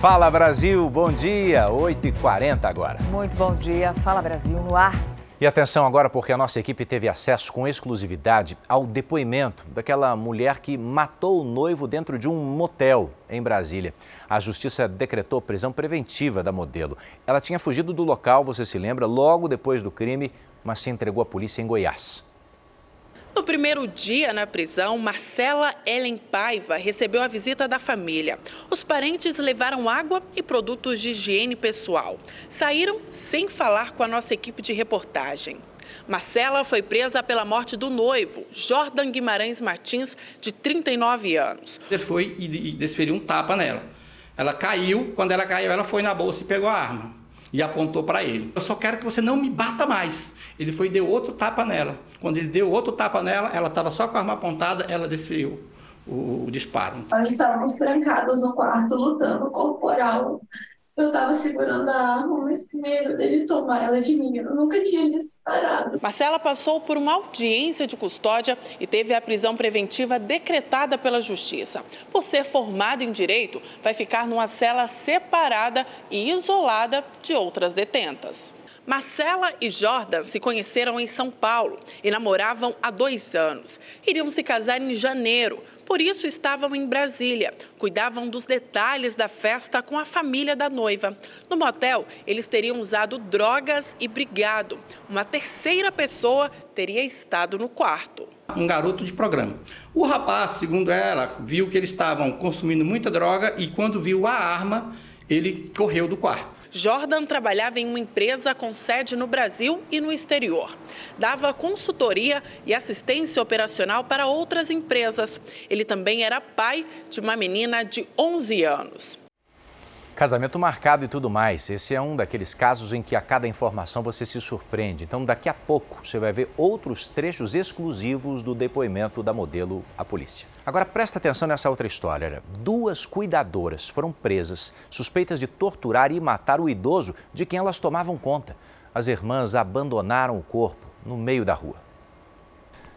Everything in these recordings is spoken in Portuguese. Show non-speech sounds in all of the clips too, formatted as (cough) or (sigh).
Fala Brasil, bom dia, 8h40 agora. Muito bom dia, Fala Brasil no ar. E atenção agora, porque a nossa equipe teve acesso com exclusividade ao depoimento daquela mulher que matou o noivo dentro de um motel em Brasília. A justiça decretou prisão preventiva da modelo. Ela tinha fugido do local, você se lembra, logo depois do crime, mas se entregou à polícia em Goiás. No primeiro dia na prisão, Marcela Ellen Paiva recebeu a visita da família. Os parentes levaram água e produtos de higiene pessoal. Saíram sem falar com a nossa equipe de reportagem. Marcela foi presa pela morte do noivo, Jordan Guimarães Martins, de 39 anos. Ele foi e desferiu um tapa nela. Ela caiu, quando ela caiu, ela foi na bolsa e pegou a arma e apontou para ele. Eu só quero que você não me bata mais. Ele foi e deu outro tapa nela. Quando ele deu outro tapa nela, ela estava só com a arma apontada, ela desferiu o, o disparo. Nós estávamos trancados no quarto, lutando corporal. Eu estava segurando a arma, mas medo dele tomar ela de mim. Eu nunca tinha disparado. Marcela passou por uma audiência de custódia e teve a prisão preventiva decretada pela Justiça. Por ser formada em direito, vai ficar numa cela separada e isolada de outras detentas. Marcela e Jordan se conheceram em São Paulo e namoravam há dois anos. Iriam se casar em janeiro, por isso estavam em Brasília. Cuidavam dos detalhes da festa com a família da noiva. No motel, eles teriam usado drogas e brigado. Uma terceira pessoa teria estado no quarto. Um garoto de programa. O rapaz, segundo ela, viu que eles estavam consumindo muita droga e quando viu a arma, ele correu do quarto. Jordan trabalhava em uma empresa com sede no Brasil e no exterior. Dava consultoria e assistência operacional para outras empresas. Ele também era pai de uma menina de 11 anos. Casamento marcado e tudo mais. Esse é um daqueles casos em que a cada informação você se surpreende. Então, daqui a pouco, você vai ver outros trechos exclusivos do depoimento da modelo à polícia. Agora, presta atenção nessa outra história. Duas cuidadoras foram presas, suspeitas de torturar e matar o idoso de quem elas tomavam conta. As irmãs abandonaram o corpo no meio da rua.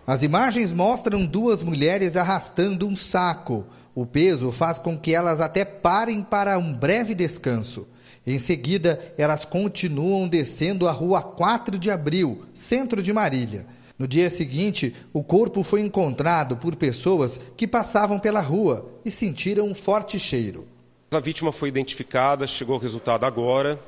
As imagens mostram duas mulheres arrastando um saco. O peso faz com que elas até parem para um breve descanso. Em seguida, elas continuam descendo a rua 4 de abril, centro de Marília. No dia seguinte, o corpo foi encontrado por pessoas que passavam pela rua e sentiram um forte cheiro. A vítima foi identificada, chegou o resultado agora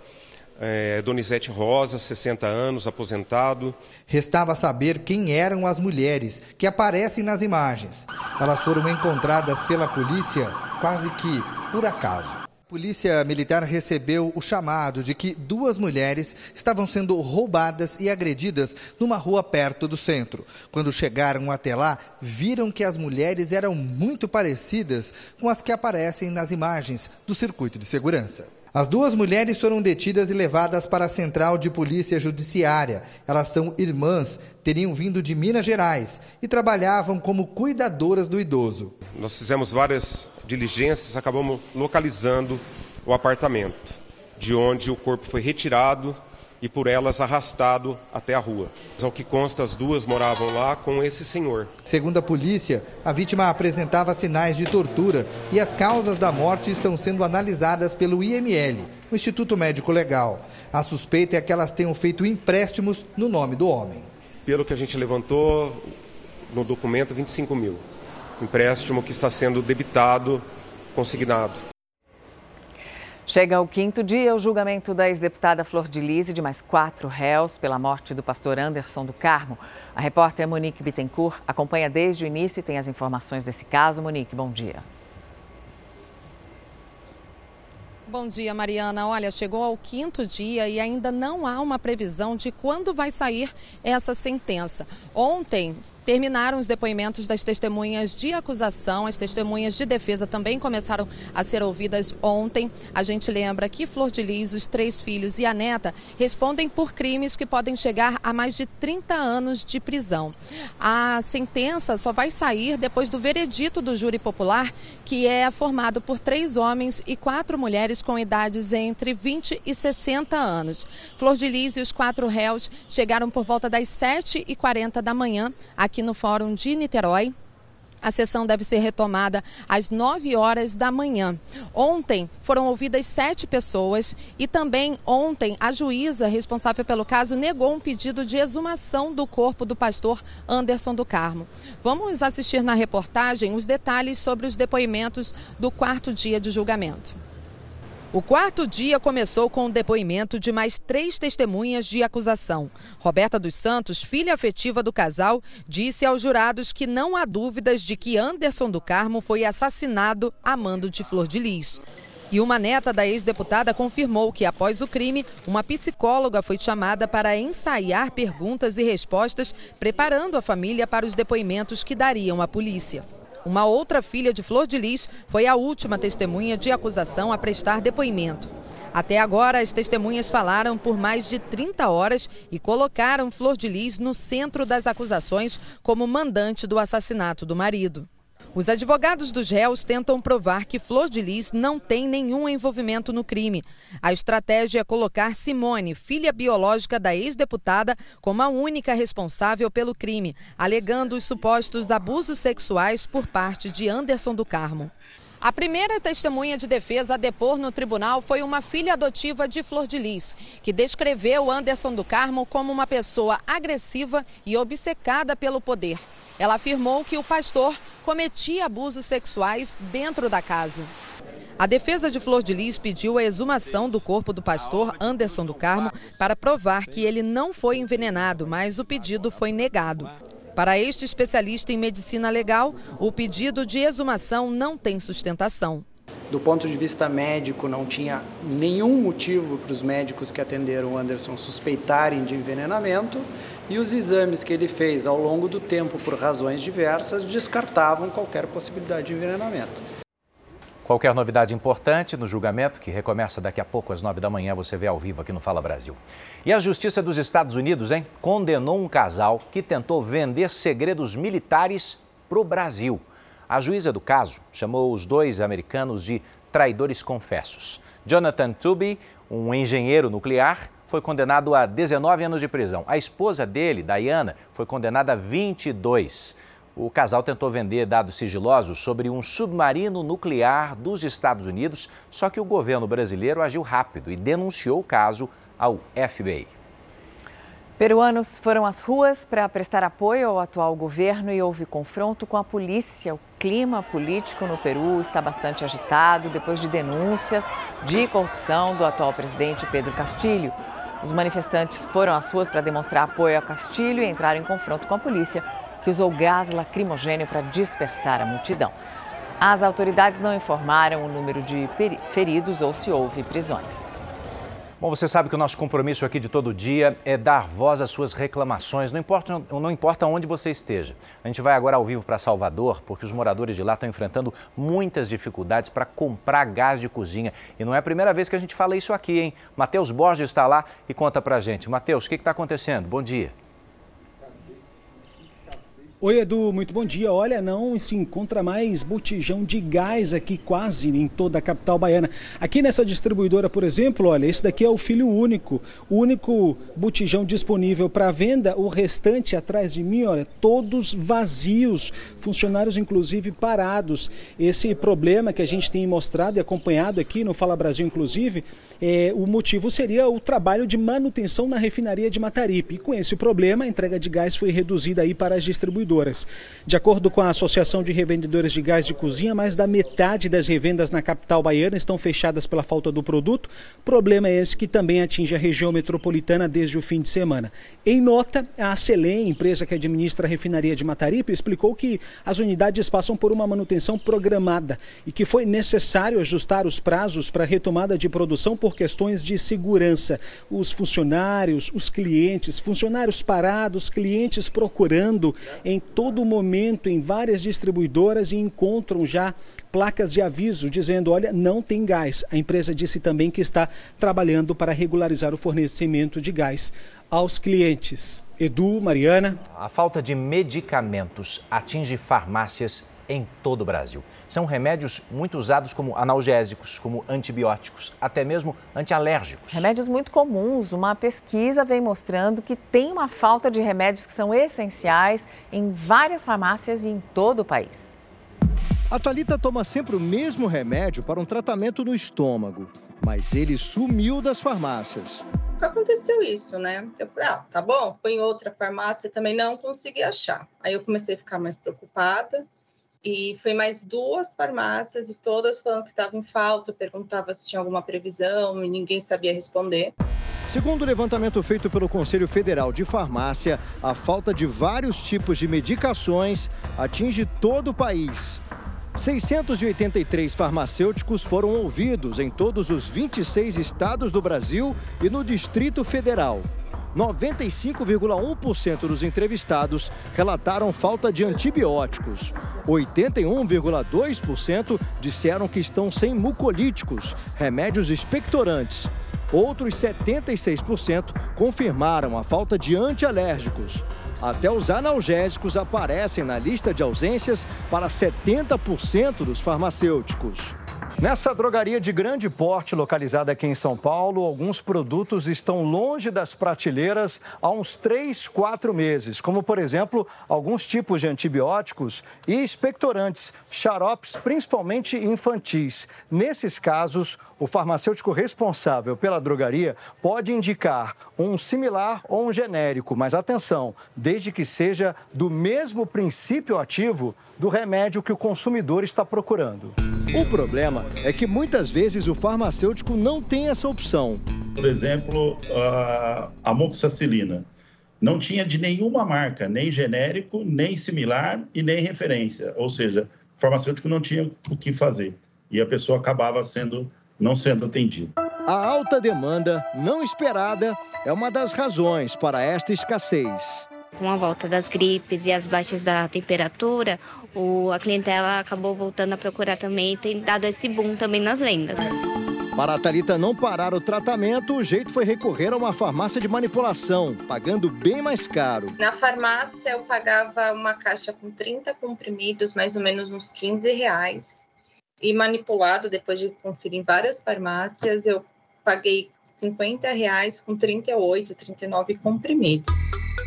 é, Donizete Rosa, 60 anos, aposentado. Restava saber quem eram as mulheres que aparecem nas imagens. Elas foram encontradas pela polícia quase que por acaso. Polícia militar recebeu o chamado de que duas mulheres estavam sendo roubadas e agredidas numa rua perto do centro. Quando chegaram até lá, viram que as mulheres eram muito parecidas com as que aparecem nas imagens do circuito de segurança. As duas mulheres foram detidas e levadas para a Central de Polícia Judiciária. Elas são irmãs, teriam vindo de Minas Gerais e trabalhavam como cuidadoras do idoso. Nós fizemos várias diligências, acabamos localizando o apartamento, de onde o corpo foi retirado e por elas arrastado até a rua. Ao que consta, as duas moravam lá com esse senhor. Segundo a polícia, a vítima apresentava sinais de tortura e as causas da morte estão sendo analisadas pelo IML, o Instituto Médico Legal. A suspeita é que elas tenham feito empréstimos no nome do homem. Pelo que a gente levantou no documento, 25 mil. Empréstimo que está sendo debitado, consignado. Chega o quinto dia o julgamento da ex-deputada Flor de Lise de mais quatro réus pela morte do pastor Anderson do Carmo. A repórter Monique Bittencourt acompanha desde o início e tem as informações desse caso. Monique, bom dia. Bom dia, Mariana. Olha, chegou ao quinto dia e ainda não há uma previsão de quando vai sair essa sentença. Ontem Terminaram os depoimentos das testemunhas de acusação, as testemunhas de defesa também começaram a ser ouvidas ontem. A gente lembra que Flor de Lis, os três filhos e a neta respondem por crimes que podem chegar a mais de 30 anos de prisão. A sentença só vai sair depois do veredito do júri popular, que é formado por três homens e quatro mulheres com idades entre 20 e 60 anos. Flor de Lis e os quatro réus chegaram por volta das 7h40 da manhã aqui aqui no Fórum de Niterói. A sessão deve ser retomada às 9 horas da manhã. Ontem foram ouvidas sete pessoas e também ontem a juíza responsável pelo caso negou um pedido de exumação do corpo do pastor Anderson do Carmo. Vamos assistir na reportagem os detalhes sobre os depoimentos do quarto dia de julgamento. O quarto dia começou com o depoimento de mais três testemunhas de acusação. Roberta dos Santos, filha afetiva do casal, disse aos jurados que não há dúvidas de que Anderson do Carmo foi assassinado a mando de Flor de Lis. E uma neta da ex-deputada confirmou que, após o crime, uma psicóloga foi chamada para ensaiar perguntas e respostas, preparando a família para os depoimentos que dariam à polícia. Uma outra filha de Flor de Lis foi a última testemunha de acusação a prestar depoimento. Até agora, as testemunhas falaram por mais de 30 horas e colocaram Flor de Lis no centro das acusações como mandante do assassinato do marido. Os advogados dos réus tentam provar que Flor de Lis não tem nenhum envolvimento no crime. A estratégia é colocar Simone, filha biológica da ex-deputada, como a única responsável pelo crime, alegando os supostos abusos sexuais por parte de Anderson do Carmo. A primeira testemunha de defesa a depor no tribunal foi uma filha adotiva de Flor de Lis, que descreveu Anderson do Carmo como uma pessoa agressiva e obcecada pelo poder. Ela afirmou que o pastor cometia abusos sexuais dentro da casa. A defesa de Flor de Lis pediu a exumação do corpo do pastor Anderson do Carmo para provar que ele não foi envenenado, mas o pedido foi negado. Para este especialista em medicina legal, o pedido de exumação não tem sustentação. Do ponto de vista médico, não tinha nenhum motivo para os médicos que atenderam o Anderson suspeitarem de envenenamento e os exames que ele fez ao longo do tempo, por razões diversas, descartavam qualquer possibilidade de envenenamento. Qualquer novidade importante no julgamento, que recomeça daqui a pouco às nove da manhã, você vê ao vivo aqui no Fala Brasil. E a Justiça dos Estados Unidos, hein, condenou um casal que tentou vender segredos militares para o Brasil. A juíza do caso chamou os dois americanos de traidores confessos. Jonathan Tubby, um engenheiro nuclear, foi condenado a 19 anos de prisão. A esposa dele, Diana, foi condenada a 22. O casal tentou vender dados sigilosos sobre um submarino nuclear dos Estados Unidos, só que o governo brasileiro agiu rápido e denunciou o caso ao FBI. Peruanos foram às ruas para prestar apoio ao atual governo e houve confronto com a polícia. O clima político no Peru está bastante agitado depois de denúncias de corrupção do atual presidente Pedro Castilho. Os manifestantes foram às ruas para demonstrar apoio a Castilho e entraram em confronto com a polícia, que usou gás lacrimogêneo para dispersar a multidão. As autoridades não informaram o número de feridos ou se houve prisões. Bom, você sabe que o nosso compromisso aqui de todo dia é dar voz às suas reclamações, não importa, não importa onde você esteja. A gente vai agora ao vivo para Salvador, porque os moradores de lá estão enfrentando muitas dificuldades para comprar gás de cozinha. E não é a primeira vez que a gente fala isso aqui, hein? Matheus Borges está lá e conta para a gente. Matheus, o que está acontecendo? Bom dia. Oi, Edu, muito bom dia. Olha, não se encontra mais botijão de gás aqui quase em toda a capital baiana. Aqui nessa distribuidora, por exemplo, olha, esse daqui é o filho único, o único botijão disponível para venda. O restante atrás de mim, olha, todos vazios, funcionários inclusive parados. Esse problema que a gente tem mostrado e acompanhado aqui no Fala Brasil, inclusive, é, o motivo seria o trabalho de manutenção na refinaria de Mataripe. E com esse problema, a entrega de gás foi reduzida aí para as distribuidoras. De acordo com a Associação de Revendedores de Gás de Cozinha, mais da metade das revendas na capital baiana estão fechadas pela falta do produto. Problema esse que também atinge a região metropolitana desde o fim de semana. Em nota, a Celem, empresa que administra a refinaria de Mataripe, explicou que as unidades passam por uma manutenção programada e que foi necessário ajustar os prazos para a retomada de produção por questões de segurança. Os funcionários, os clientes, funcionários parados, clientes procurando em todo momento em várias distribuidoras e encontram já placas de aviso dizendo: olha, não tem gás. A empresa disse também que está trabalhando para regularizar o fornecimento de gás aos clientes. Edu, Mariana. A falta de medicamentos atinge farmácias em todo o Brasil. São remédios muito usados como analgésicos, como antibióticos, até mesmo antialérgicos. Remédios muito comuns. Uma pesquisa vem mostrando que tem uma falta de remédios que são essenciais em várias farmácias e em todo o país. A Talita toma sempre o mesmo remédio para um tratamento no estômago, mas ele sumiu das farmácias. Nunca aconteceu isso, né? Eu falei, ah, tá bom, fui em outra farmácia também não consegui achar. Aí eu comecei a ficar mais preocupada e fui mais duas farmácias e todas falando que estavam em falta, perguntava se tinha alguma previsão e ninguém sabia responder. Segundo o levantamento feito pelo Conselho Federal de Farmácia, a falta de vários tipos de medicações atinge todo o país. 683 farmacêuticos foram ouvidos em todos os 26 estados do Brasil e no Distrito Federal. 95,1% dos entrevistados relataram falta de antibióticos. 81,2% disseram que estão sem mucolíticos, remédios expectorantes. Outros 76% confirmaram a falta de antialérgicos. Até os analgésicos aparecem na lista de ausências para 70% dos farmacêuticos. Nessa drogaria de grande porte localizada aqui em São Paulo, alguns produtos estão longe das prateleiras há uns 3, 4 meses, como, por exemplo, alguns tipos de antibióticos e expectorantes, xaropes principalmente infantis. Nesses casos, o farmacêutico responsável pela drogaria pode indicar um similar ou um genérico, mas atenção, desde que seja do mesmo princípio ativo do remédio que o consumidor está procurando. O problema é que muitas vezes o farmacêutico não tem essa opção. Por exemplo, a amoxicilina. Não tinha de nenhuma marca, nem genérico, nem similar e nem referência. Ou seja, o farmacêutico não tinha o que fazer. E a pessoa acabava sendo não sendo atendida. A alta demanda, não esperada, é uma das razões para esta escassez. Com a volta das gripes e as baixas da temperatura, o, a clientela acabou voltando a procurar também e tem dado esse boom também nas vendas. Para a Thalita não parar o tratamento, o jeito foi recorrer a uma farmácia de manipulação, pagando bem mais caro. Na farmácia eu pagava uma caixa com 30 comprimidos, mais ou menos uns 15 reais. E manipulado, depois de conferir em várias farmácias, eu paguei 50 reais com 38, 39 comprimidos.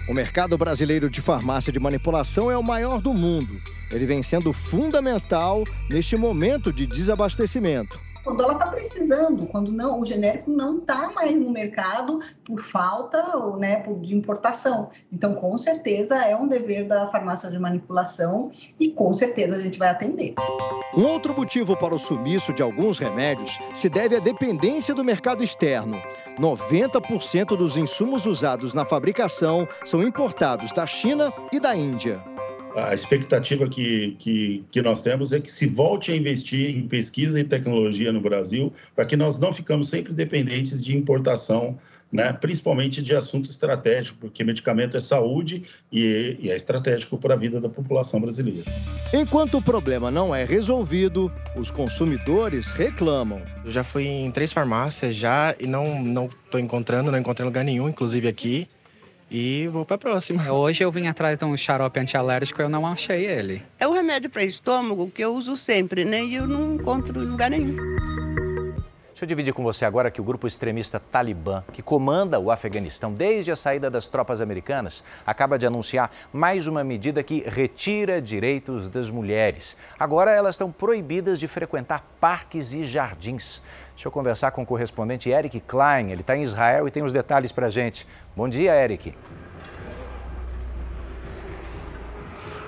O mercado brasileiro de farmácia de manipulação é o maior do mundo. Ele vem sendo fundamental neste momento de desabastecimento quando ela está precisando, quando não, o genérico não está mais no mercado por falta né, de importação. Então, com certeza, é um dever da farmácia de manipulação e com certeza a gente vai atender. Um outro motivo para o sumiço de alguns remédios se deve à dependência do mercado externo. 90% dos insumos usados na fabricação são importados da China e da Índia a expectativa que, que, que, nós temos é que se volte a investir em pesquisa e tecnologia no Brasil, para que nós não ficamos sempre dependentes de importação, né, principalmente de assunto estratégico, porque medicamento é saúde e, e é estratégico para a vida da população brasileira. Enquanto o problema não é resolvido, os consumidores reclamam. Eu já fui em três farmácias já e não estou encontrando, não encontrei lugar nenhum, inclusive aqui e vou para a próxima. (laughs) Hoje eu vim atrás de um xarope antialérgico e eu não achei ele. É o remédio para estômago que eu uso sempre, né? E eu não encontro em lugar nenhum. Deixa eu dividir com você agora que o grupo extremista Talibã, que comanda o Afeganistão desde a saída das tropas americanas, acaba de anunciar mais uma medida que retira direitos das mulheres. Agora elas estão proibidas de frequentar parques e jardins. Deixa eu conversar com o correspondente Eric Klein, ele está em Israel e tem os detalhes para a gente. Bom dia, Eric.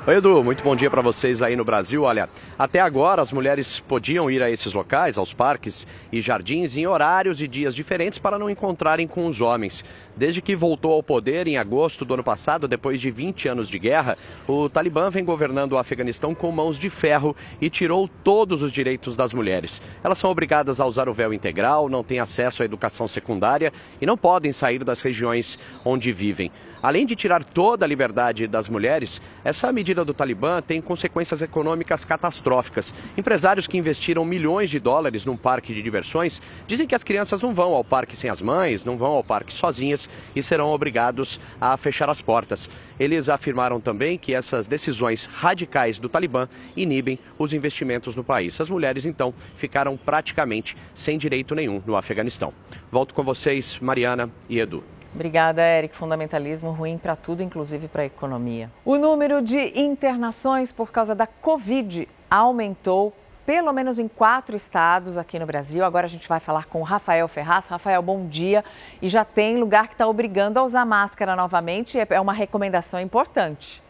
Oi, Edu, muito bom dia para vocês aí no Brasil. Olha, até agora as mulheres podiam ir a esses locais, aos parques e jardins, em horários e dias diferentes para não encontrarem com os homens. Desde que voltou ao poder em agosto do ano passado, depois de 20 anos de guerra, o Talibã vem governando o Afeganistão com mãos de ferro e tirou todos os direitos das mulheres. Elas são obrigadas a usar o véu integral, não têm acesso à educação secundária e não podem sair das regiões onde vivem. Além de tirar toda a liberdade das mulheres, essa medida do Talibã tem consequências econômicas catastróficas. Empresários que investiram milhões de dólares num parque de diversões dizem que as crianças não vão ao parque sem as mães, não vão ao parque sozinhas e serão obrigados a fechar as portas. Eles afirmaram também que essas decisões radicais do Talibã inibem os investimentos no país. As mulheres, então, ficaram praticamente sem direito nenhum no Afeganistão. Volto com vocês, Mariana e Edu. Obrigada, Eric. Fundamentalismo ruim para tudo, inclusive para a economia. O número de internações por causa da Covid aumentou, pelo menos em quatro estados aqui no Brasil. Agora a gente vai falar com o Rafael Ferraz. Rafael, bom dia. E já tem lugar que está obrigando a usar máscara novamente. É uma recomendação importante.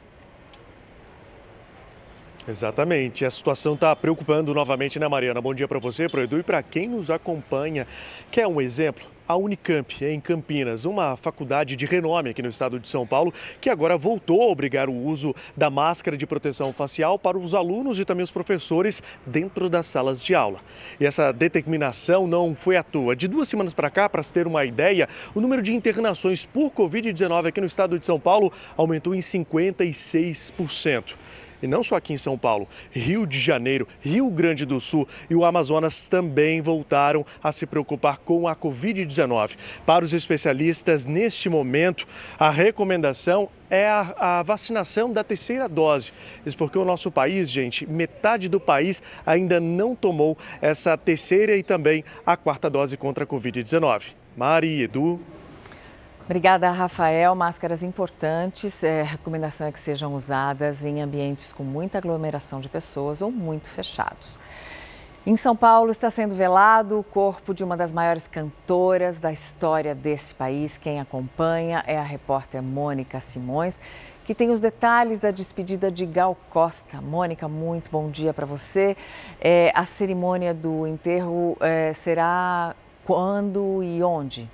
Exatamente. A situação está preocupando novamente, né, Mariana? Bom dia para você, para o Edu e para quem nos acompanha. Quer um exemplo? A Unicamp, em Campinas, uma faculdade de renome aqui no estado de São Paulo, que agora voltou a obrigar o uso da máscara de proteção facial para os alunos e também os professores dentro das salas de aula. E essa determinação não foi à toa. De duas semanas para cá, para se ter uma ideia, o número de internações por Covid-19 aqui no estado de São Paulo aumentou em 56%. E não só aqui em São Paulo, Rio de Janeiro, Rio Grande do Sul e o Amazonas também voltaram a se preocupar com a Covid-19. Para os especialistas, neste momento, a recomendação é a, a, vacinação da terceira dose. Isso porque o nosso país, gente, metade do país ainda não tomou essa terceira e também a quarta dose contra a Covid-19. Mari, Edu. Obrigada, Rafael. Máscaras importantes. É, recomendação é que sejam usadas em ambientes com muita aglomeração de pessoas ou muito fechados. Em São Paulo está sendo velado o corpo de uma das maiores cantoras da história desse país. Quem acompanha é a repórter Mônica Simões, que tem os detalhes da despedida de Gal Costa. Mônica, muito bom dia para você. É, a cerimônia do enterro é, será quando e onde?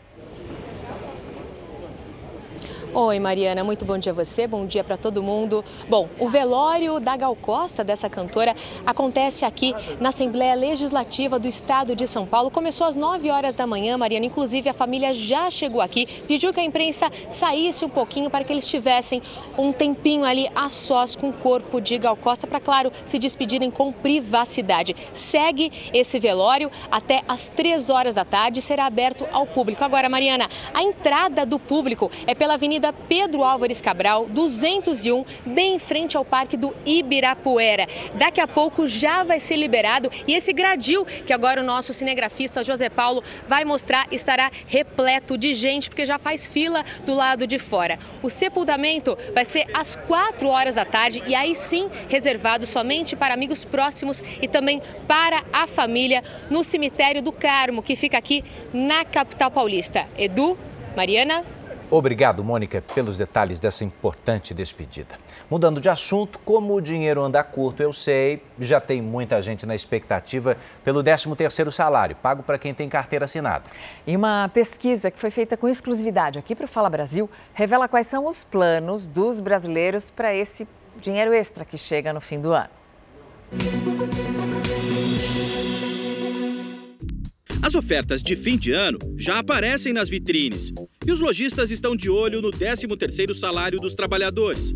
Oi, Mariana, muito bom dia a você, bom dia para todo mundo. Bom, o velório da Gal Costa, dessa cantora, acontece aqui na Assembleia Legislativa do Estado de São Paulo. Começou às 9 horas da manhã, Mariana. Inclusive, a família já chegou aqui, pediu que a imprensa saísse um pouquinho para que eles tivessem um tempinho ali a sós com o corpo de Gal Costa, para, claro, se despedirem com privacidade. Segue esse velório até às 3 horas da tarde, será aberto ao público. Agora, Mariana, a entrada do público é pela Avenida Avenida Pedro Álvares Cabral, 201, bem em frente ao Parque do Ibirapuera. Daqui a pouco já vai ser liberado e esse gradil que agora o nosso cinegrafista José Paulo vai mostrar estará repleto de gente porque já faz fila do lado de fora. O sepultamento vai ser às 4 horas da tarde e aí sim reservado somente para amigos próximos e também para a família no cemitério do Carmo, que fica aqui na capital paulista. Edu, Mariana, Obrigado, Mônica, pelos detalhes dessa importante despedida. Mudando de assunto, como o dinheiro anda curto, eu sei, já tem muita gente na expectativa pelo 13º salário, pago para quem tem carteira assinada. E uma pesquisa que foi feita com exclusividade aqui para o Fala Brasil revela quais são os planos dos brasileiros para esse dinheiro extra que chega no fim do ano. As ofertas de fim de ano já aparecem nas vitrines e os lojistas estão de olho no 13º salário dos trabalhadores.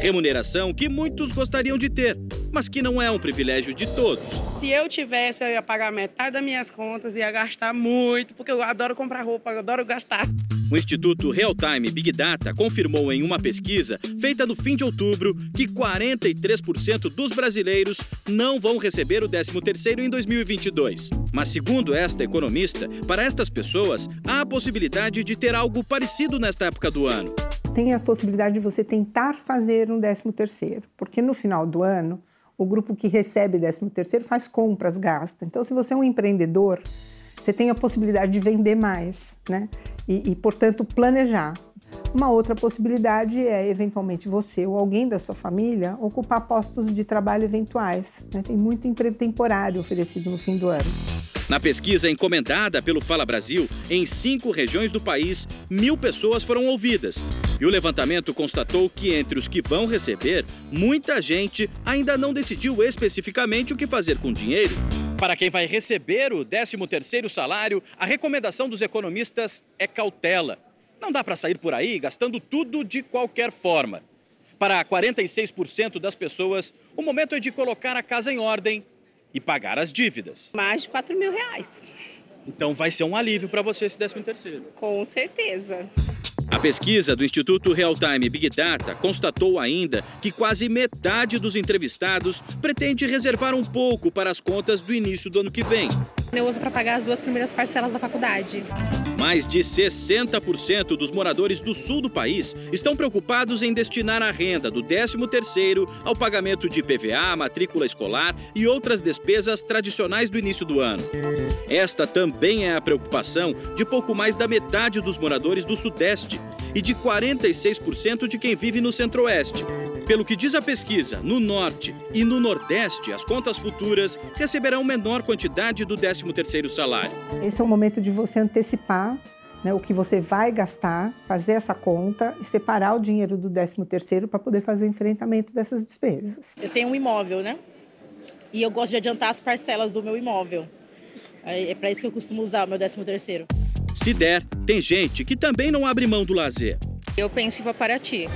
Remuneração que muitos gostariam de ter, mas que não é um privilégio de todos. Se eu tivesse, eu ia pagar metade das minhas contas, ia gastar muito, porque eu adoro comprar roupa, eu adoro gastar. O Instituto Realtime Big Data confirmou em uma pesquisa feita no fim de outubro que 43% dos brasileiros não vão receber o 13º em 2022. Mas segundo esta economista, para estas pessoas há a possibilidade de ter algo parecido nesta época do ano. Tem a possibilidade de você tentar fazer um 13º, porque no final do ano o grupo que recebe 13º faz compras, gasta. Então se você é um empreendedor, você tem a possibilidade de vender mais, né? E, e, portanto, planejar. Uma outra possibilidade é, eventualmente, você ou alguém da sua família ocupar postos de trabalho eventuais. Né? Tem muito emprego temporário oferecido no fim do ano. Na pesquisa encomendada pelo Fala Brasil, em cinco regiões do país, mil pessoas foram ouvidas. E o levantamento constatou que entre os que vão receber, muita gente ainda não decidiu especificamente o que fazer com o dinheiro. Para quem vai receber o 13º salário, a recomendação dos economistas é cautela. Não dá para sair por aí gastando tudo de qualquer forma. Para 46% das pessoas, o momento é de colocar a casa em ordem e pagar as dívidas. Mais de 4 mil reais. Então vai ser um alívio para você esse 13 terceiro. Com certeza. Pesquisa do Instituto Real Time Big Data constatou ainda que quase metade dos entrevistados pretende reservar um pouco para as contas do início do ano que vem. Eu uso para pagar as duas primeiras parcelas da faculdade. Mais de 60% dos moradores do sul do país estão preocupados em destinar a renda do 13º ao pagamento de PVA, matrícula escolar e outras despesas tradicionais do início do ano. Esta também é a preocupação de pouco mais da metade dos moradores do sudeste e de 46% de quem vive no centro-oeste. Pelo que diz a pesquisa, no norte e no nordeste, as contas futuras receberão menor quantidade do 13º salário. Esse é o momento de você antecipar né, o que você vai gastar, fazer essa conta e separar o dinheiro do 13º para poder fazer o enfrentamento dessas despesas. Eu tenho um imóvel, né? E eu gosto de adiantar as parcelas do meu imóvel. É para isso que eu costumo usar o meu 13º. Se der, tem gente que também não abre mão do lazer. Eu penso em Paraty.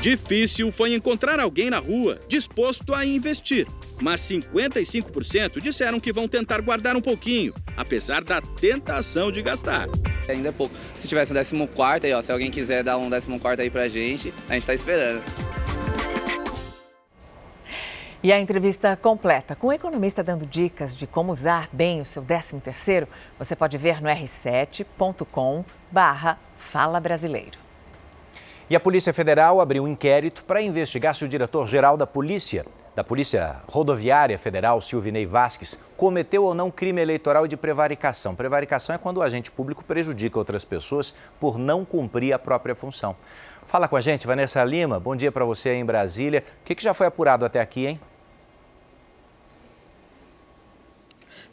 Difícil foi encontrar alguém na rua disposto a investir, mas 55% disseram que vão tentar guardar um pouquinho, apesar da tentação de gastar. Ainda é pouco. Se tivesse o 14 aí, ó, se alguém quiser dar um 14 aí pra gente, a gente tá esperando. E a entrevista completa, com o economista dando dicas de como usar bem o seu 13º, você pode ver no r7.com barra Fala Brasileiro. E a Polícia Federal abriu um inquérito para investigar se o diretor-geral da Polícia, da Polícia Rodoviária Federal, Silvinei Vasques, cometeu ou não crime eleitoral de prevaricação. Prevaricação é quando o agente público prejudica outras pessoas por não cumprir a própria função. Fala com a gente, Vanessa Lima. Bom dia para você aí em Brasília. O que, que já foi apurado até aqui, hein?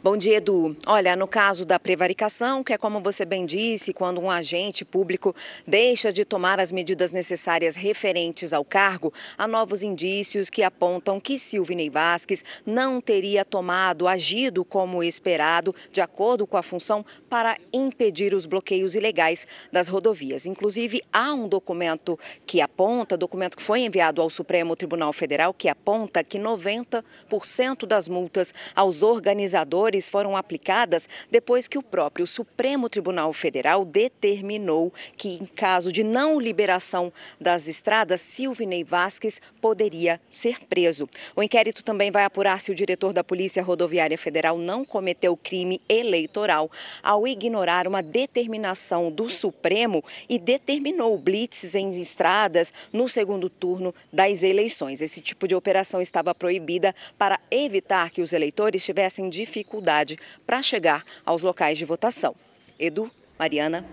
Bom dia, Edu. Olha, no caso da prevaricação, que é como você bem disse, quando um agente público deixa de tomar as medidas necessárias referentes ao cargo, há novos indícios que apontam que Silvinei Vasques não teria tomado, agido como esperado, de acordo com a função, para impedir os bloqueios ilegais das rodovias. Inclusive, há um documento que aponta, documento que foi enviado ao Supremo Tribunal Federal, que aponta que 90% das multas aos organizadores foram aplicadas depois que o próprio Supremo Tribunal Federal determinou que, em caso de não liberação das estradas, Silvinei Vasques poderia ser preso. O inquérito também vai apurar se o diretor da Polícia Rodoviária Federal não cometeu crime eleitoral ao ignorar uma determinação do Supremo e determinou blitzes em estradas no segundo turno das eleições. Esse tipo de operação estava proibida para evitar que os eleitores tivessem dificuldade dificuldade para chegar aos locais de votação. Edu, Mariana.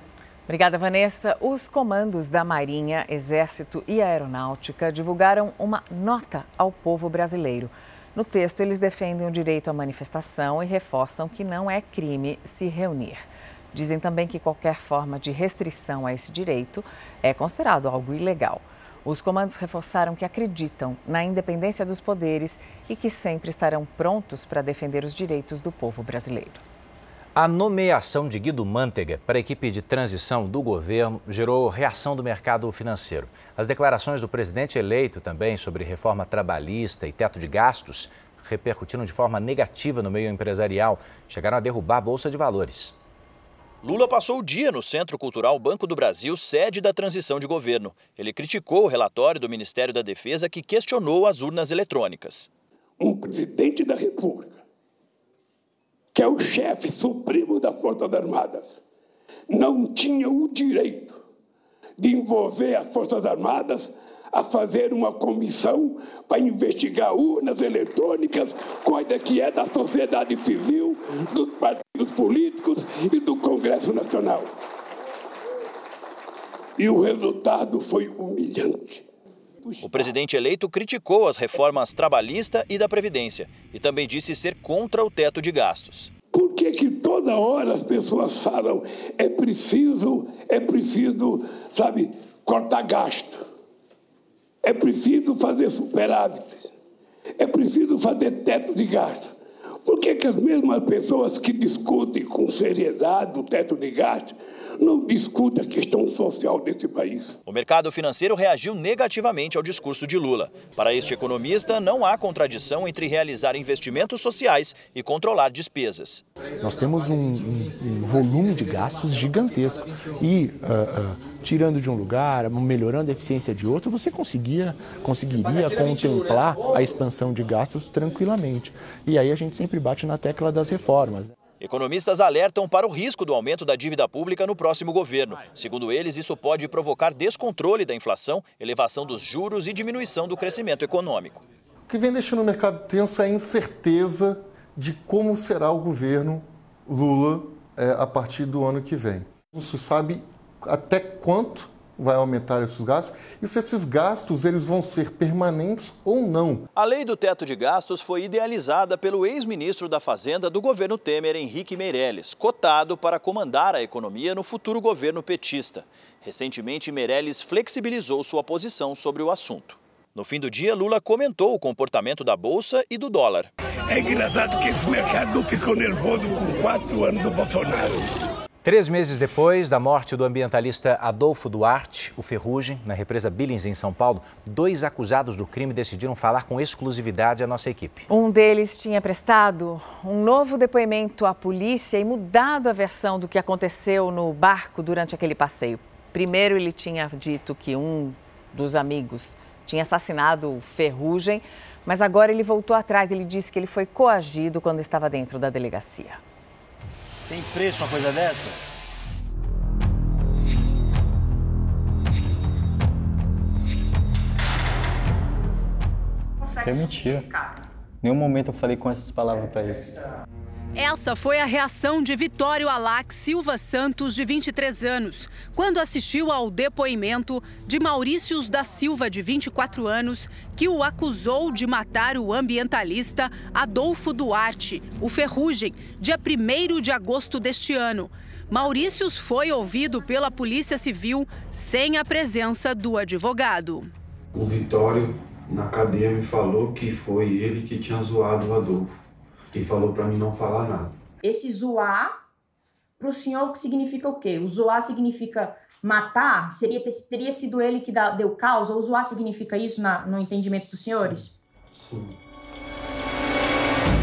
Obrigada, Vanessa. Os comandos da Marinha, Exército e Aeronáutica divulgaram uma nota ao povo brasileiro. No texto, eles defendem o direito à manifestação e reforçam que não é crime se reunir. Dizem também que qualquer forma de restrição a esse direito é considerado algo ilegal. Os comandos reforçaram que acreditam na independência dos poderes e que sempre estarão prontos para defender os direitos do povo brasileiro. A nomeação de Guido Mantega para a equipe de transição do governo gerou reação do mercado financeiro. As declarações do presidente eleito também sobre reforma trabalhista e teto de gastos repercutiram de forma negativa no meio empresarial, chegaram a derrubar a Bolsa de Valores. Lula passou o dia no Centro Cultural Banco do Brasil, sede da transição de governo. Ele criticou o relatório do Ministério da Defesa que questionou as urnas eletrônicas. Um presidente da República, que é o chefe supremo das Forças Armadas, não tinha o direito de envolver as Forças Armadas a fazer uma comissão para investigar urnas eletrônicas, coisa que é da sociedade civil, dos partidos políticos e do Congresso Nacional. E o resultado foi humilhante. O presidente eleito criticou as reformas trabalhista e da Previdência e também disse ser contra o teto de gastos. Por que, que toda hora as pessoas falam é preciso, é preciso, sabe, cortar gasto? É preciso fazer superávit. É preciso fazer teto de gasto. Por que, que as mesmas pessoas que discutem com seriedade o teto de gastos não discutem a questão social desse país? O mercado financeiro reagiu negativamente ao discurso de Lula. Para este economista, não há contradição entre realizar investimentos sociais e controlar despesas. Nós temos um, um, um volume de gastos gigantesco e uh, uh, tirando de um lugar, melhorando a eficiência de outro, você conseguia, conseguiria contemplar a expansão de gastos tranquilamente. E aí a gente sempre bate na tecla das reformas. Economistas alertam para o risco do aumento da dívida pública no próximo governo. Segundo eles, isso pode provocar descontrole da inflação, elevação dos juros e diminuição do crescimento econômico. O que vem deixando o mercado tenso é a incerteza de como será o governo Lula é, a partir do ano que vem. Não se sabe até quanto vai aumentar esses gastos e se esses gastos eles vão ser permanentes ou não. A lei do teto de gastos foi idealizada pelo ex-ministro da Fazenda do governo Temer, Henrique Meirelles, cotado para comandar a economia no futuro governo petista. Recentemente, Meirelles flexibilizou sua posição sobre o assunto. No fim do dia, Lula comentou o comportamento da bolsa e do dólar. É engraçado que esse mercado ficou nervoso com quatro anos do Bolsonaro. Três meses depois da morte do ambientalista Adolfo Duarte, o Ferrugem, na represa Billings, em São Paulo, dois acusados do crime decidiram falar com exclusividade à nossa equipe. Um deles tinha prestado um novo depoimento à polícia e mudado a versão do que aconteceu no barco durante aquele passeio. Primeiro, ele tinha dito que um dos amigos tinha assassinado o Ferrugem, mas agora ele voltou atrás. Ele disse que ele foi coagido quando estava dentro da delegacia. Tem preço uma coisa dessa? É mentira. Em nenhum momento eu falei com essas palavras para eles. Essa foi a reação de Vitório Alac Silva Santos, de 23 anos, quando assistiu ao depoimento de Maurícios da Silva, de 24 anos, que o acusou de matar o ambientalista Adolfo Duarte, o Ferrugem, dia 1 de agosto deste ano. Maurícios foi ouvido pela Polícia Civil sem a presença do advogado. O Vitório, na cadeia, me falou que foi ele que tinha zoado o Adolfo e falou para mim não falar nada. Esse zoar, para o senhor, que significa o quê? O zoar significa matar? Seria, teria sido ele que deu causa? Ou zoar significa isso na, no entendimento dos senhores? Sim.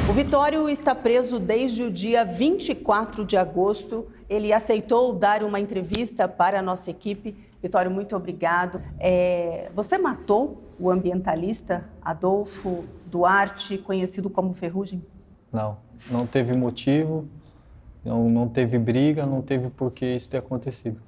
O Vitório está preso desde o dia 24 de agosto. Ele aceitou dar uma entrevista para a nossa equipe. Vitório, muito obrigado. É, você matou o ambientalista Adolfo Duarte, conhecido como Ferrugem? Não, não teve motivo, não, não teve briga, não teve por que isso ter acontecido.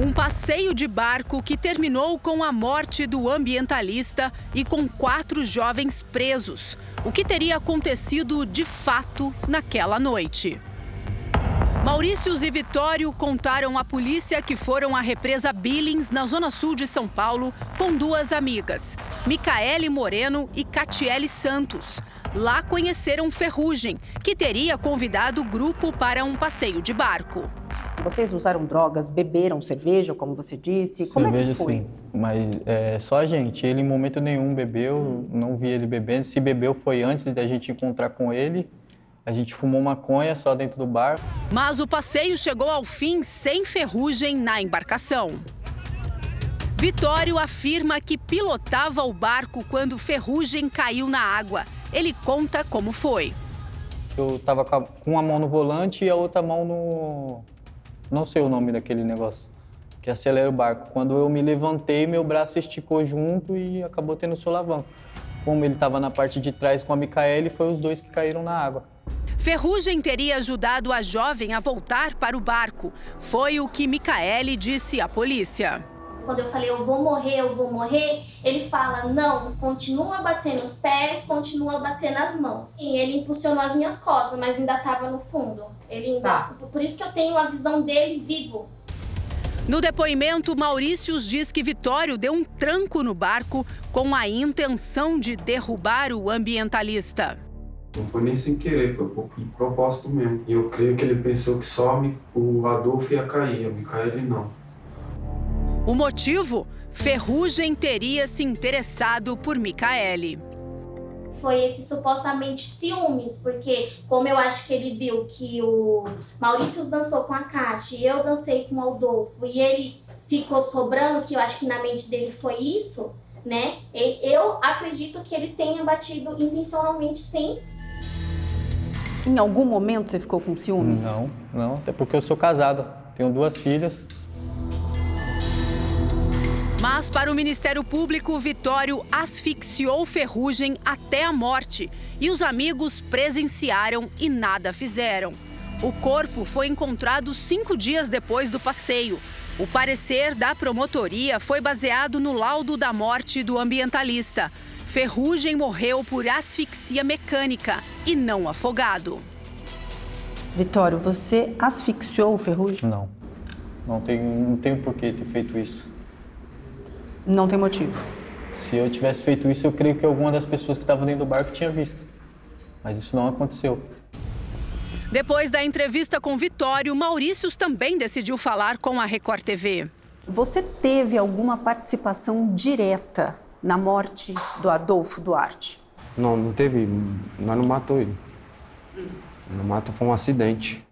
Um passeio de barco que terminou com a morte do ambientalista e com quatro jovens presos. O que teria acontecido de fato naquela noite? Maurícios e Vitório contaram à polícia que foram à represa Billings, na zona sul de São Paulo, com duas amigas, Micaele Moreno e Catiele Santos. Lá conheceram Ferrugem, que teria convidado o grupo para um passeio de barco. Vocês usaram drogas, beberam cerveja, como você disse? Como cerveja, é que foi? sim, mas é, só a gente. Ele, em momento nenhum, bebeu, não vi ele bebendo. Se bebeu, foi antes da gente encontrar com ele. A gente fumou maconha só dentro do bar. Mas o passeio chegou ao fim sem ferrugem na embarcação. Vitório afirma que pilotava o barco quando ferrugem caiu na água. Ele conta como foi. Eu estava com uma mão no volante e a outra mão no. Não sei o nome daquele negócio que acelera o barco. Quando eu me levantei, meu braço esticou junto e acabou tendo solavanco. Como ele estava na parte de trás com a Micaele, foi os dois que caíram na água. Ferrugem teria ajudado a jovem a voltar para o barco. Foi o que Micaele disse à polícia quando eu falei eu vou morrer, eu vou morrer, ele fala não, continua batendo os pés, continua batendo as mãos. Sim, ele impulsionou as minhas costas, mas ainda estava no fundo. Ele ainda, tá. por isso que eu tenho a visão dele vivo. No depoimento, Maurícios diz que Vitório deu um tranco no barco com a intenção de derrubar o ambientalista. Não foi nem sem querer, foi por propósito mesmo. E eu creio que ele pensou que só o Adolfo ia cair, a Micaele não. O motivo? Ferrugem teria se interessado por Micaele. foi esse supostamente ciúmes, porque como eu acho que ele viu que o Maurício dançou com a Kátia e eu dancei com o Aldolfo e ele ficou sobrando, que eu acho que na mente dele foi isso, né? Eu acredito que ele tenha batido intencionalmente sim. Em algum momento você ficou com ciúmes? Não, não, até porque eu sou casado, tenho duas filhas. Mas para o Ministério Público, Vitório asfixiou Ferrugem até a morte e os amigos presenciaram e nada fizeram. O corpo foi encontrado cinco dias depois do passeio. O parecer da promotoria foi baseado no laudo da morte do ambientalista. Ferrugem morreu por asfixia mecânica e não afogado. Vitório, você asfixiou o Ferrugem? Não. Não tenho, não tenho por que ter feito isso. Não tem motivo. Se eu tivesse feito isso, eu creio que alguma das pessoas que estavam dentro do barco tinha visto. Mas isso não aconteceu. Depois da entrevista com Vitório, Maurícios também decidiu falar com a Record TV. Você teve alguma participação direta na morte do Adolfo Duarte? Não, não teve. Nós não matou ele. Não mata foi um acidente.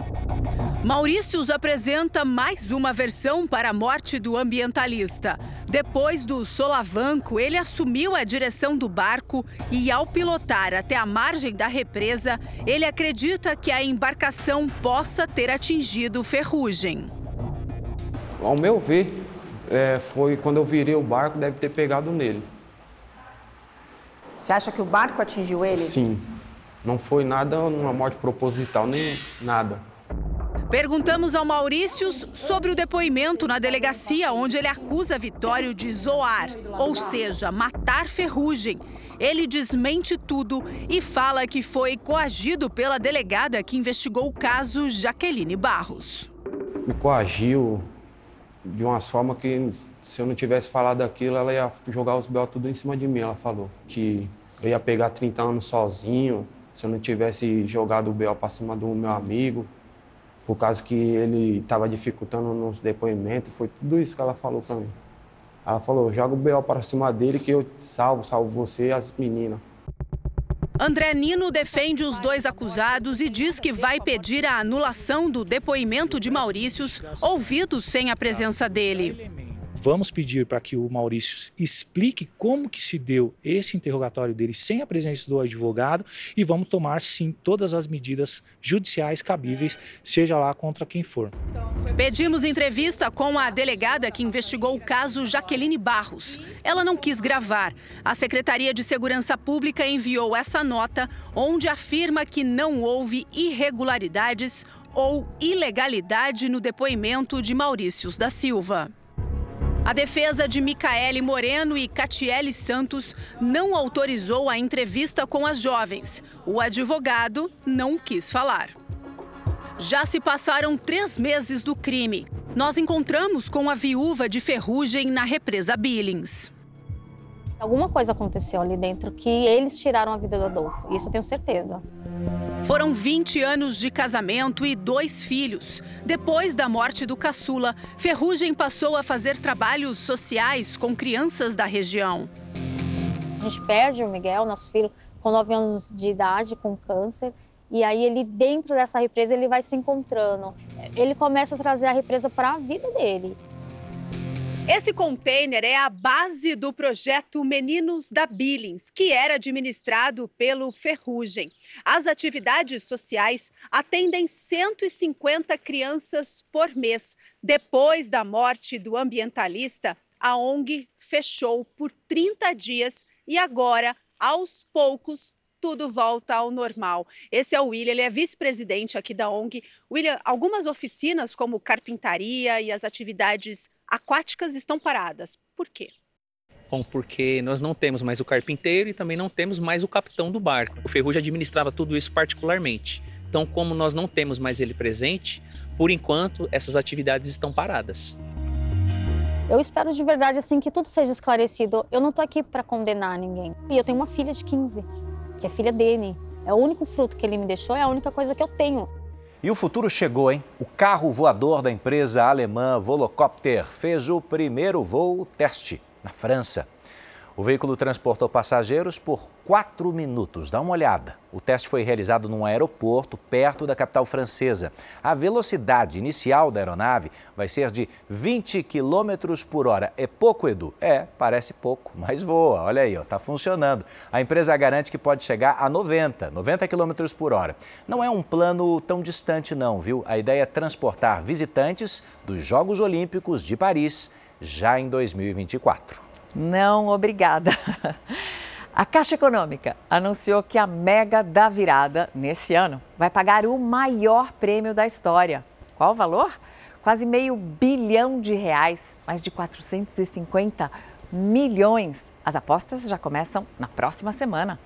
Maurícios apresenta mais uma versão para a morte do ambientalista. Depois do solavanco, ele assumiu a direção do barco e, ao pilotar até a margem da represa, ele acredita que a embarcação possa ter atingido ferrugem. Ao meu ver, é, foi quando eu virei o barco, deve ter pegado nele. Você acha que o barco atingiu ele? Sim. Não foi nada, uma morte proposital, nem nada. Perguntamos ao Maurícios sobre o depoimento na delegacia, onde ele acusa Vitório de zoar, ou seja, matar ferrugem. Ele desmente tudo e fala que foi coagido pela delegada que investigou o caso Jaqueline Barros. Me coagiu de uma forma que, se eu não tivesse falado aquilo, ela ia jogar os belos tudo em cima de mim. Ela falou que eu ia pegar 30 anos sozinho, se eu não tivesse jogado o B.O. para cima do meu amigo, por causa que ele estava dificultando nos depoimentos, foi tudo isso que ela falou para mim. Ela falou, joga o B.O. para cima dele que eu salvo, salvo você e as meninas. André Nino defende os dois acusados e diz que vai pedir a anulação do depoimento de Maurícios, ouvido sem a presença dele. Vamos pedir para que o Maurício explique como que se deu esse interrogatório dele sem a presença do advogado e vamos tomar sim todas as medidas judiciais cabíveis, seja lá contra quem for. Pedimos entrevista com a delegada que investigou o caso Jaqueline Barros. Ela não quis gravar. A Secretaria de Segurança Pública enviou essa nota onde afirma que não houve irregularidades ou ilegalidade no depoimento de Maurícios da Silva. A defesa de Micaele Moreno e Catiele Santos não autorizou a entrevista com as jovens. O advogado não quis falar. Já se passaram três meses do crime. Nós encontramos com a viúva de Ferrugem na represa Billings. Alguma coisa aconteceu ali dentro que eles tiraram a vida do Adolfo, isso eu tenho certeza. Foram 20 anos de casamento e dois filhos. Depois da morte do caçula, Ferrugem passou a fazer trabalhos sociais com crianças da região. A gente perde o Miguel, nosso filho, com 9 anos de idade, com câncer. E aí ele, dentro dessa represa, ele vai se encontrando. Ele começa a trazer a represa para a vida dele. Esse container é a base do projeto Meninos da Billings, que era administrado pelo Ferrugem. As atividades sociais atendem 150 crianças por mês. Depois da morte do ambientalista, a ONG fechou por 30 dias e agora, aos poucos, tudo volta ao normal. Esse é o William, ele é vice-presidente aqui da ONG. William, algumas oficinas como carpintaria e as atividades aquáticas estão paradas. Por quê? Bom, porque nós não temos mais o carpinteiro e também não temos mais o capitão do barco. O Ferrugem administrava tudo isso particularmente. Então, como nós não temos mais ele presente, por enquanto essas atividades estão paradas. Eu espero de verdade assim que tudo seja esclarecido. Eu não tô aqui para condenar ninguém. E eu tenho uma filha de 15, que é filha dele. É o único fruto que ele me deixou, é a única coisa que eu tenho. E o futuro chegou, hein? O carro voador da empresa alemã Volocopter fez o primeiro voo teste na França. O veículo transportou passageiros por quatro minutos. Dá uma olhada. O teste foi realizado num aeroporto perto da capital francesa. A velocidade inicial da aeronave vai ser de 20 km por hora. É pouco, Edu? É, parece pouco, mas voa. Olha aí, está funcionando. A empresa garante que pode chegar a 90, 90 km por hora. Não é um plano tão distante, não, viu? A ideia é transportar visitantes dos Jogos Olímpicos de Paris já em 2024. Não, obrigada. A Caixa Econômica anunciou que a Mega da Virada, nesse ano, vai pagar o maior prêmio da história. Qual o valor? Quase meio bilhão de reais, mais de 450 milhões. As apostas já começam na próxima semana.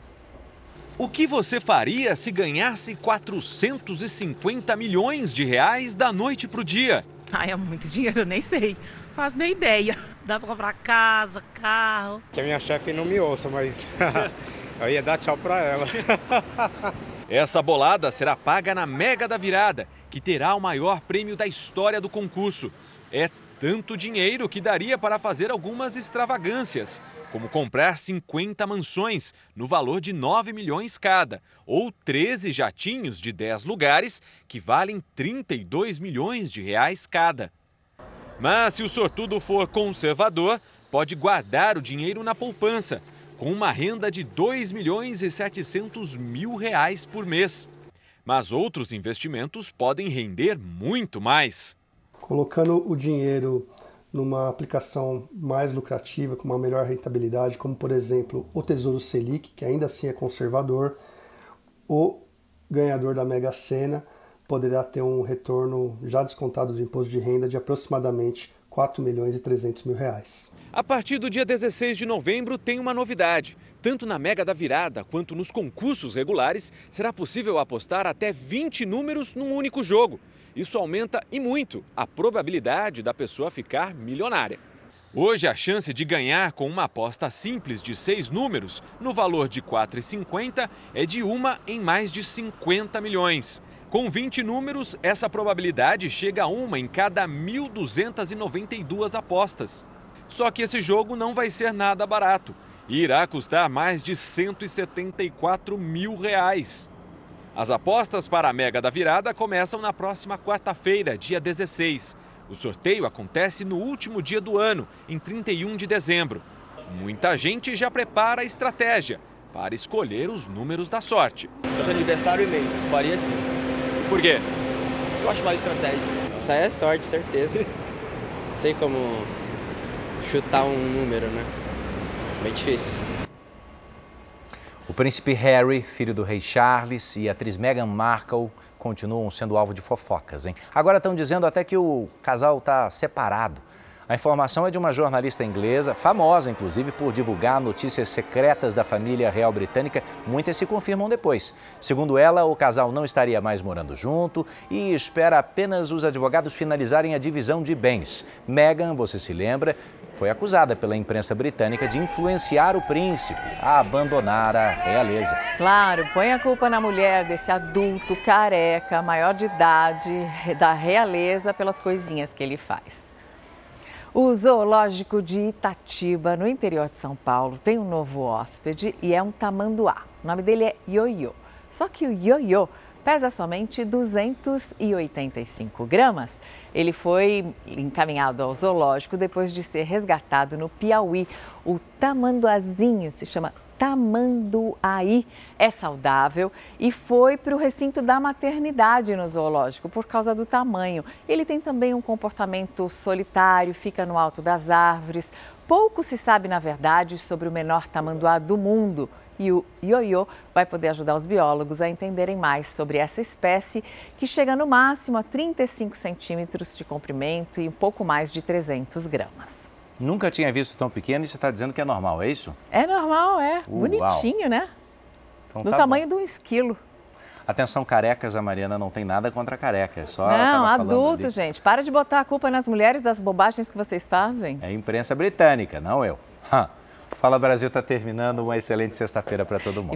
O que você faria se ganhasse 450 milhões de reais da noite para o dia? Ai, é muito dinheiro, eu nem sei. Faz nem ideia. Dá pra comprar casa, carro. Que a minha chefe não me ouça, mas (laughs) eu ia dar tchau pra ela. (laughs) Essa bolada será paga na Mega da Virada, que terá o maior prêmio da história do concurso. É tanto dinheiro que daria para fazer algumas extravagâncias, como comprar 50 mansões no valor de 9 milhões cada, ou 13 jatinhos de 10 lugares que valem 32 milhões de reais cada. Mas se o sortudo for conservador, pode guardar o dinheiro na poupança, com uma renda de 2 milhões e 700 mil reais por mês. Mas outros investimentos podem render muito mais. Colocando o dinheiro numa aplicação mais lucrativa, com uma melhor rentabilidade, como por exemplo o Tesouro Selic, que ainda assim é conservador, o ganhador da Mega Sena poderá ter um retorno já descontado do imposto de renda de aproximadamente 4 milhões e 300 mil reais. A partir do dia 16 de novembro tem uma novidade. Tanto na Mega da Virada quanto nos concursos regulares, será possível apostar até 20 números num único jogo. Isso aumenta e muito a probabilidade da pessoa ficar milionária. Hoje, a chance de ganhar com uma aposta simples de seis números, no valor de R$ 4,50, é de uma em mais de 50 milhões. Com 20 números, essa probabilidade chega a uma em cada 1.292 apostas. Só que esse jogo não vai ser nada barato e irá custar mais de 174 mil reais. As apostas para a Mega da Virada começam na próxima quarta-feira, dia 16. O sorteio acontece no último dia do ano, em 31 de dezembro. Muita gente já prepara a estratégia para escolher os números da sorte. Tenho aniversário e mês, faria assim. Por quê? Eu acho mais estratégia. Isso aí é sorte, certeza. Não tem como chutar um número, né? Bem difícil. O príncipe Harry, filho do rei Charles, e a atriz Meghan Markle continuam sendo alvo de fofocas, hein? Agora estão dizendo até que o casal está separado. A informação é de uma jornalista inglesa, famosa inclusive por divulgar notícias secretas da família real britânica. Muitas se confirmam depois. Segundo ela, o casal não estaria mais morando junto e espera apenas os advogados finalizarem a divisão de bens. Meghan, você se lembra, foi acusada pela imprensa britânica de influenciar o príncipe a abandonar a realeza. Claro, põe a culpa na mulher desse adulto careca, maior de idade, da realeza, pelas coisinhas que ele faz. O zoológico de Itatiba, no interior de São Paulo, tem um novo hóspede e é um tamanduá. O nome dele é Ioiô. Só que o Ioiô pesa somente 285 gramas. Ele foi encaminhado ao zoológico depois de ser resgatado no Piauí. O tamanduazinho se chama tamanduaí é saudável e foi para o recinto da maternidade no zoológico por causa do tamanho. Ele tem também um comportamento solitário, fica no alto das árvores. Pouco se sabe, na verdade, sobre o menor tamanduá do mundo. E o ioiô vai poder ajudar os biólogos a entenderem mais sobre essa espécie que chega no máximo a 35 centímetros de comprimento e um pouco mais de 300 gramas. Nunca tinha visto tão pequeno e você está dizendo que é normal, é isso? É normal, é. Uau. Bonitinho, né? Então, Do tá tamanho bom. de um esquilo. Atenção, carecas, a Mariana não tem nada contra careca, é só. Não, adulto, gente. Para de botar a culpa nas mulheres das bobagens que vocês fazem. É a imprensa britânica, não eu. Fala Brasil está terminando. Uma excelente sexta-feira para todo mundo.